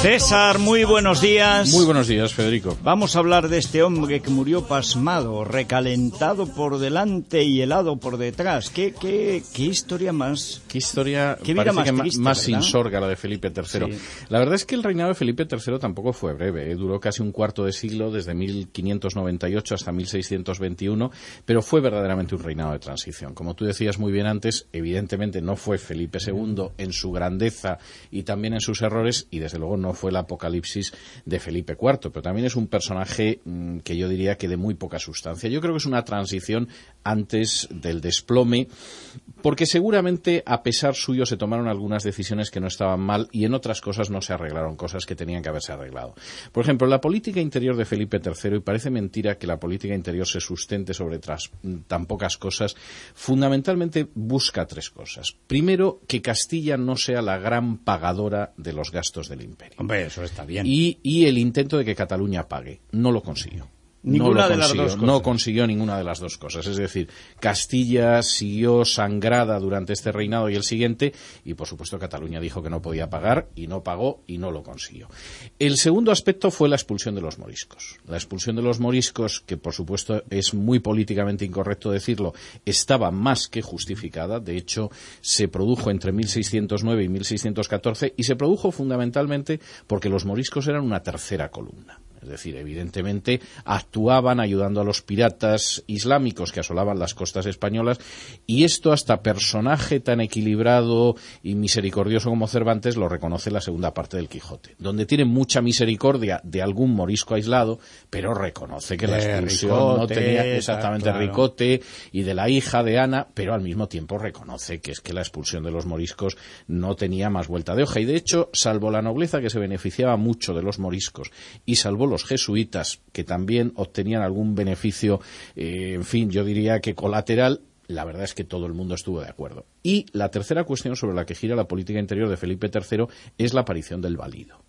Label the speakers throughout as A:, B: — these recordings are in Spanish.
A: César, muy buenos días.
B: Muy buenos días, Federico.
A: Vamos a hablar de este hombre que murió pasmado, recalentado por delante y helado por detrás. ¿Qué, qué, qué historia más?
B: Qué historia
A: qué vida más,
B: que
A: triste,
B: más insorga la de Felipe III.
A: Sí.
B: La verdad es que el reinado de Felipe III tampoco fue breve. ¿eh? Duró casi un cuarto de siglo, desde 1598 hasta 1621, pero fue verdaderamente un reinado de transición. Como tú decías muy bien antes, evidentemente no fue Felipe II en su grandeza y también en sus errores, y desde luego no fue el apocalipsis de Felipe IV, pero también es un personaje mm, que yo diría que de muy poca sustancia. Yo creo que es una transición antes del desplome, porque seguramente a pesar suyo se tomaron algunas decisiones que no estaban mal y en otras cosas no se arreglaron cosas que tenían que haberse arreglado. Por ejemplo, la política interior de Felipe III, y parece mentira que la política interior se sustente sobre tras- tan pocas cosas, fundamentalmente busca tres cosas. Primero, que Castilla no sea la gran pagadora de los gastos del imperio.
A: Hombre, eso está bien.
B: Y, y el intento de que Cataluña pague. No lo consiguió.
A: Ninguna
B: no
A: de las
B: consiguió,
A: dos cosas.
B: No consiguió ninguna de las dos cosas. Es decir, Castilla siguió sangrada durante este reinado y el siguiente, y por supuesto Cataluña dijo que no podía pagar, y no pagó, y no lo consiguió. El segundo aspecto fue la expulsión de los moriscos. La expulsión de los moriscos, que por supuesto es muy políticamente incorrecto decirlo, estaba más que justificada. De hecho, se produjo entre 1609 y 1614, y se produjo fundamentalmente porque los moriscos eran una tercera columna. Es decir, evidentemente actuaban ayudando a los piratas islámicos que asolaban las costas españolas y esto hasta personaje tan equilibrado y misericordioso como Cervantes lo reconoce en la segunda parte del Quijote, donde tiene mucha misericordia de algún morisco aislado, pero reconoce que la expulsión no tenía exactamente
A: claro.
B: Ricote y de la hija de Ana, pero al mismo tiempo reconoce que es que la expulsión de los moriscos no tenía más vuelta de hoja. Y de hecho, salvo la nobleza que se beneficiaba mucho de los moriscos y salvo los jesuitas que también obtenían algún beneficio, eh, en fin, yo diría que colateral, la verdad es que todo el mundo estuvo de acuerdo. Y la tercera cuestión sobre la que gira la política interior de Felipe III es la aparición del valido.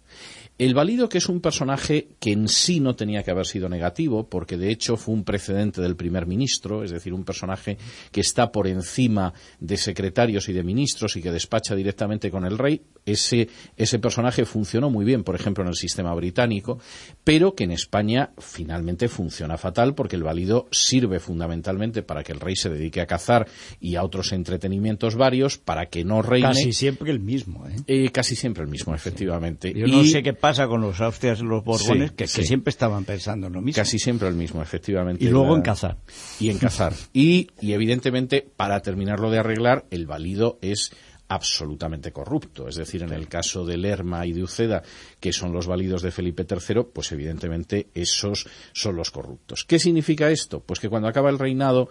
B: El Valido, que es un personaje que en sí no tenía que haber sido negativo, porque de hecho fue un precedente del primer ministro, es decir, un personaje que está por encima de secretarios y de ministros y que despacha directamente con el rey. Ese, ese personaje funcionó muy bien, por ejemplo, en el sistema británico, pero que en España finalmente funciona fatal porque el Valido sirve fundamentalmente para que el rey se dedique a cazar y a otros entretenimientos varios, para que no reine.
A: Casi siempre el mismo, ¿eh?
B: Eh, casi siempre el mismo, efectivamente.
A: No sé qué pasa con los austrias y los borbones,
B: Sí,
A: que, siempre estaban pensando en lo mismo.
B: Casi siempre el mismo, efectivamente.
A: Y luego
B: La-
A: en cazar.
B: Y en cazar. Y, y evidentemente, para terminarlo de arreglar, el valido es absolutamente corrupto. Es decir, en el caso de Lerma y de Uceda, que son los válidos de Felipe III, pues evidentemente esos son los corruptos. ¿Qué significa esto? Pues que cuando acaba el reinado,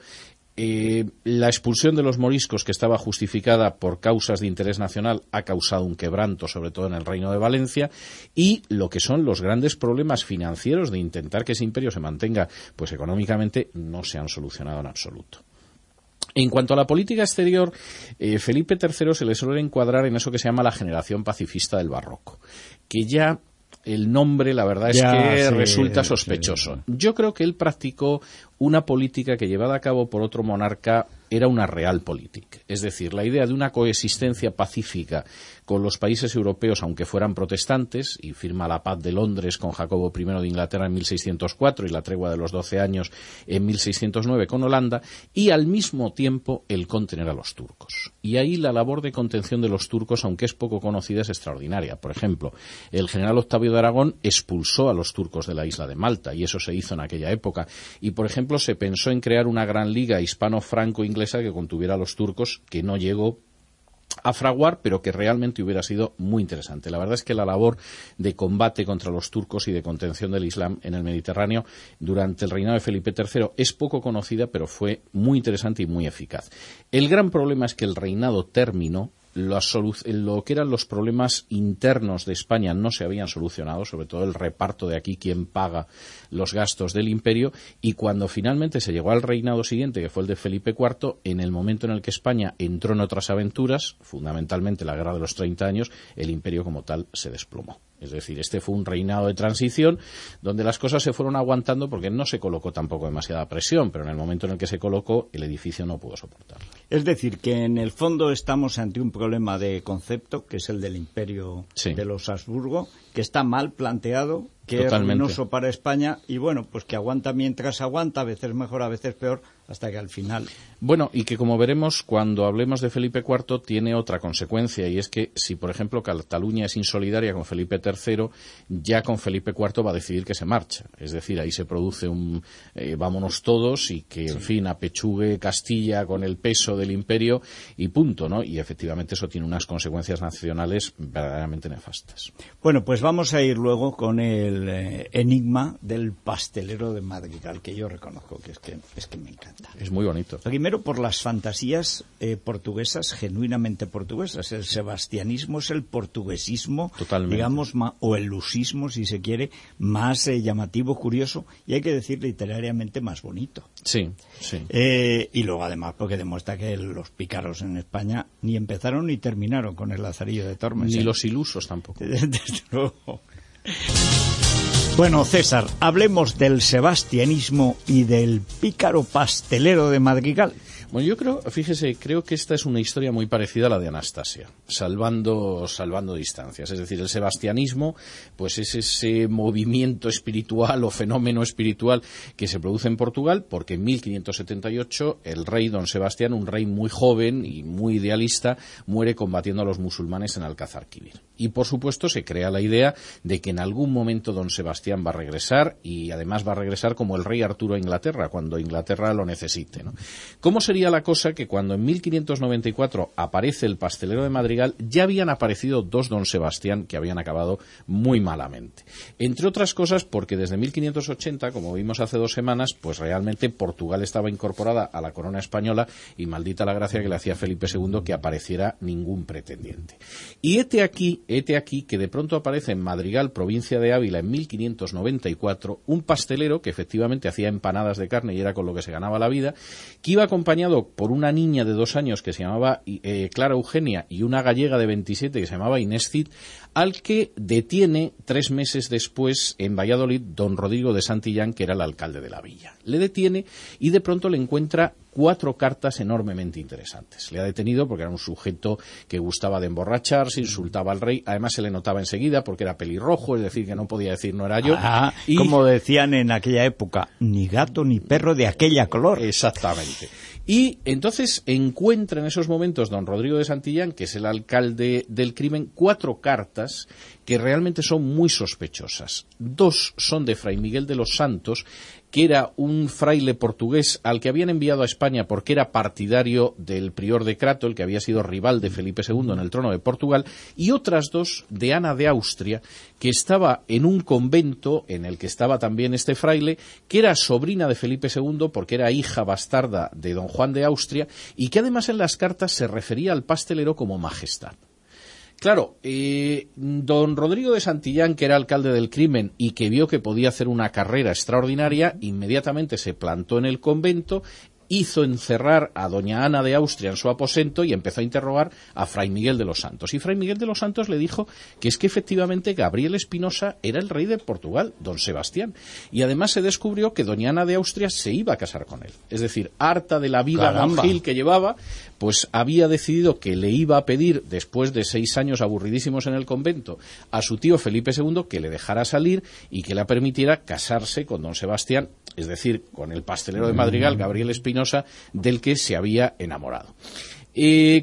B: eh, la expulsión de los moriscos, que estaba justificada por causas de interés nacional, ha causado un quebranto, sobre todo en el Reino de Valencia, y lo que son los grandes problemas financieros de intentar que ese imperio se mantenga, pues económicamente, no se han solucionado en absoluto. En cuanto a la política exterior, eh, Felipe III se le suele encuadrar en eso que se llama la generación pacifista del barroco, que ya el nombre, la verdad es
A: Ya,
B: que
A: sí,
B: resulta
A: sí,
B: sospechoso.
A: sí.
B: Yo creo que él practicó una política que llevada a cabo por otro monarca era una realpolitik. Es decir, la idea de una coexistencia pacífica con los países europeos, aunque fueran protestantes, y firma la paz de Londres con Jacobo I de Inglaterra en 1604 y la tregua de los 12 años en 1609 con Holanda, y al mismo tiempo el contener a los turcos. Y ahí la labor de contención de los turcos, aunque es poco conocida, es extraordinaria. Por ejemplo, el general Octavio de Aragón expulsó a los turcos de la isla de Malta, y eso se hizo en aquella época. Y, por ejemplo, se pensó en crear una gran liga hispano-franco-inglesa que contuviera a los turcos, que no llegó a fraguar, pero que realmente hubiera sido muy interesante. La verdad es que la labor de combate contra los turcos y de contención del Islam en el Mediterráneo durante el reinado de Felipe III es poco conocida, pero fue muy interesante y muy eficaz. El gran problema es que el reinado terminó solu- lo que eran los problemas internos de España no se habían solucionado, sobre todo el reparto de aquí, quién paga los gastos del imperio, y cuando finalmente se llegó al reinado siguiente, que fue el de Felipe IV, en el momento en el que España entró en otras aventuras, fundamentalmente la guerra de los 30 años, el imperio como tal se desplomó. Es decir, este fue un reinado de transición donde las cosas se fueron aguantando porque no se colocó tampoco demasiada presión, pero en el momento en el que se colocó, el edificio no pudo soportarlo.
A: Es decir, que en el fondo estamos ante un problema de concepto, que es el del imperio de los Habsburgo, que está mal planteado, que es ruinoso para España y bueno, pues que aguanta mientras aguanta, a veces mejor, a veces peor, hasta que al final.
B: Bueno, y que como veremos, cuando hablemos de Felipe IV, tiene otra consecuencia, y es que si, por ejemplo, Cataluña es insolidaria con Felipe III, ya con Felipe IV va a decidir que se marcha. Es decir, ahí se produce un eh, vámonos todos y que, en fin, apechugue Castilla con el peso del imperio y punto, ¿no? Y efectivamente eso tiene unas consecuencias nacionales verdaderamente nefastas.
A: Bueno, pues vamos a ir luego con el eh, enigma del pastelero de Madrigal, que yo reconozco que es que, es que me encanta.
B: Es muy bonito.
A: Primero por las fantasías eh, portuguesas, genuinamente portuguesas. El sebastianismo es el portuguesismo, digamos, o el lusismo, si se quiere, más eh, llamativo, curioso y hay que decir literariamente más bonito.
B: Sí, sí.
A: Eh, y luego además porque demuestra que los pícaros en España ni empezaron ni terminaron con el Lazarillo de Tormes.
B: Ni los ilusos tampoco.
A: Desde luego. Bueno, César, hablemos del sebastianismo y del pícaro pastelero de Madrigal.
B: Bueno, yo creo, fíjese, creo que esta es una historia muy parecida a la de Anastasia, salvando, salvando distancias. Es decir, el sebastianismo, pues es ese movimiento espiritual o fenómeno espiritual que se produce en Portugal, porque en 1578 el rey don Sebastián, un rey muy joven y muy idealista, muere combatiendo a los musulmanes en Alcázar Quibir. Y por supuesto se crea la idea de que en algún momento don Sebastián va a regresar y además va a regresar como el rey Arturo a Inglaterra, cuando Inglaterra lo necesite. ¿Cómo sería la cosa que cuando en 1594 aparece el pastelero de Madrigal, ya habían aparecido dos don Sebastián que habían acabado muy malamente. Entre otras cosas porque desde 1580, como vimos hace dos semanas, pues realmente Portugal estaba incorporada a la corona española y maldita la gracia que le hacía Felipe II que apareciera ningún pretendiente. Y este aquí, este aquí que de pronto aparece en Madrigal, provincia de Ávila, en 1594, un pastelero que efectivamente hacía empanadas de carne y era con lo que se ganaba la vida, que iba acompañado por una niña de dos años que se llamaba eh, Clara Eugenia y una gallega de 27 que se llamaba Inés al que detiene tres meses después en Valladolid don Rodrigo de Santillán, que era el alcalde de la villa. Le detiene y de pronto le encuentra cuatro cartas enormemente interesantes. Le ha detenido porque era un sujeto que gustaba de emborracharse, insultaba al rey, además se le notaba enseguida porque era pelirrojo, es decir, que no podía decir no era yo.
A: Ah, y como decían en aquella época, ni gato ni perro de aquella color.
B: Exactamente. Y entonces encuentra en esos momentos don Rodrigo de Santillán, que es el alcalde del crimen, cuatro cartas que realmente son muy sospechosas. Dos son de Fray Miguel de los Santos, que era un fraile portugués al que habían enviado a España porque era partidario del prior de Crato, el que había sido rival de Felipe II en el trono de Portugal, y otras dos de Ana de Austria, que estaba en un convento en el que estaba también este fraile, que era sobrina de Felipe II porque era hija bastarda de don Juan de Austria, y que además en las cartas se refería al pastelero como majestad. Claro, eh, don Rodrigo de Santillán, que era alcalde del crimen y que vio que podía hacer una carrera extraordinaria, inmediatamente se plantó en el convento hizo encerrar a doña Ana de Austria en su aposento y empezó a interrogar a Fray Miguel de los Santos. Y Fray Miguel de los Santos le dijo que es que efectivamente Gabriel Espinosa era el rey de Portugal, don Sebastián. Y además se descubrió que doña Ana de Austria se iba a casar con él. Es decir, harta de la vida monjil que llevaba, pues había decidido que le iba a pedir, después de seis años aburridísimos en el convento, a su tío Felipe II que le dejara salir y que le permitiera casarse con don Sebastián, es decir, con el pastelero de Madrigal, Gabriel Espinosa, del que se había enamorado.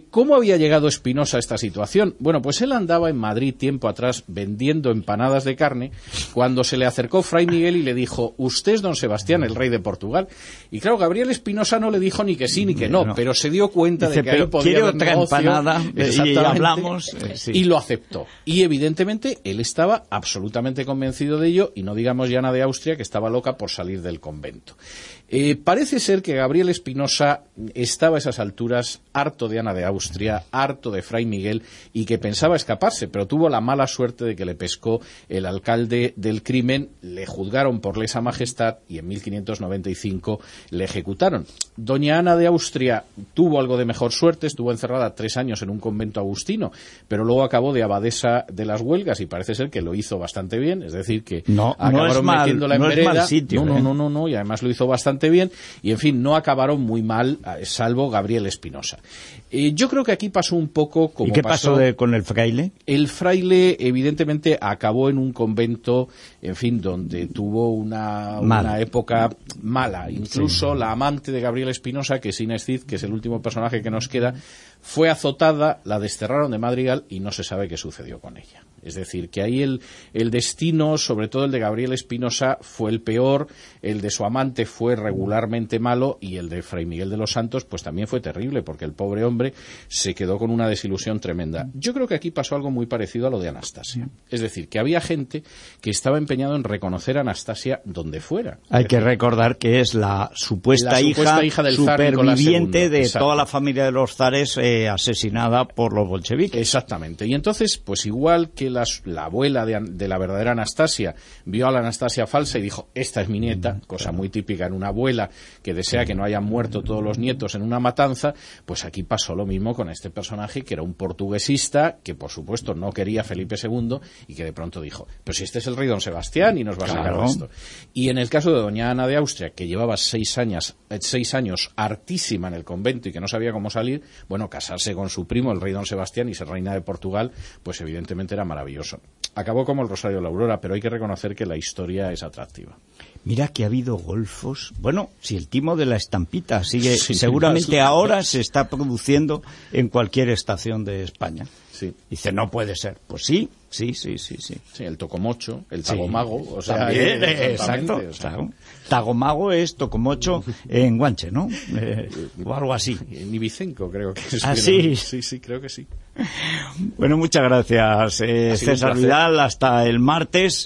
B: ¿Cómo había llegado Espinosa a esta situación? Bueno, pues él andaba en Madrid tiempo atrás vendiendo empanadas de carne cuando se le acercó Fray Miguel y le dijo, usted es don Sebastián, el rey de Portugal. Y claro, Gabriel Espinosa no le dijo ni que sí ni que no, pero se dio cuenta de que
A: ahí
B: podía
A: haber otra empanada y hablamos.
B: Eh, y lo aceptó. Y evidentemente él estaba absolutamente convencido de ello y no digamos ya Ana de Austria que estaba loca por salir del convento. Eh, parece ser que Gabriel Espinosa estaba a esas alturas harto de Ana de Austria, harto de Fray Miguel y que pensaba escaparse, pero tuvo la mala suerte de que le pescó el alcalde del crimen, le juzgaron por lesa majestad y en 1595 le ejecutaron. Doña Ana de Austria tuvo algo de mejor suerte, estuvo encerrada tres años en un convento agustino, pero luego acabó de abadesa de las huelgas y parece ser que lo hizo bastante bien, es decir, que
A: no, acabaron metiéndola en vereda.
B: no, no, ¿eh? no, no, no, y además lo hizo bastante bien y en fin, no acabaron muy mal, eh, salvo Gabriel Espinosa. Eh, yo creo que aquí pasó un poco como
A: ¿Y qué pasó, con el fraile?
B: El fraile, evidentemente, acabó en un convento, en fin, donde tuvo una, una época mala. Incluso la amante de Gabriel Espinosa, que es Inés Cid, que es el último personaje que nos queda, fue azotada, la desterraron de Madrigal y no se sabe qué sucedió con ella. Es decir, que ahí el, el destino, sobre todo el de Gabriel Espinosa, fue el peor, el de su amante fue regularmente malo y el de Fray Miguel de los Santos, pues también fue terrible, porque el pobre hombre se quedó con una desilusión tremenda. Yo creo que aquí pasó algo muy parecido a lo de Anastasia. Es decir, que había gente que estaba empeñado en reconocer a Anastasia donde fuera.
A: Hay que recordar que es la supuesta, hija, del superviviente de toda la familia de los zares eh, asesinada por los bolcheviques.
B: Exactamente. Y entonces, pues igual que la, abuela de, la verdadera Anastasia vio a la Anastasia falsa y dijo, esta es mi nieta, cosa muy típica en una abuela que desea que no hayan muerto todos los nietos en una matanza, pues aquí pasó lo mismo con este personaje que era un portuguesista que por supuesto no quería Felipe II y que de pronto dijo, pues si este es el rey don Sebastián y nos va a sacar esto. Y en el caso de doña Ana de Austria, que llevaba seis años, eh, seis años hartísima en el convento y que no sabía cómo salir, bueno, casarse con su primo, el rey don Sebastián, y ser reina de Portugal, pues evidentemente era maravilloso. Acabó como el Rosario de la Aurora, pero hay que reconocer que la historia es atractiva.
A: Mira que ha habido golfos. Bueno, si el timo de la estampita sigue, seguramente ahora se está produciendo en cualquier estación de España.
B: Sí.
A: Dice, no puede ser. Pues sí, sí, sí, sí. Sí,
B: sí el tocomocho, el tagomago. O sea,
A: También, exacto. Tagomago es tocomocho en guanche, ¿no? Eh, o algo así.
B: En Ibicenco creo que es.
A: ¿Ah, sí?
B: Sí, sí, creo que sí.
A: Bueno, muchas gracias, eh, César Vidal. Hasta el martes.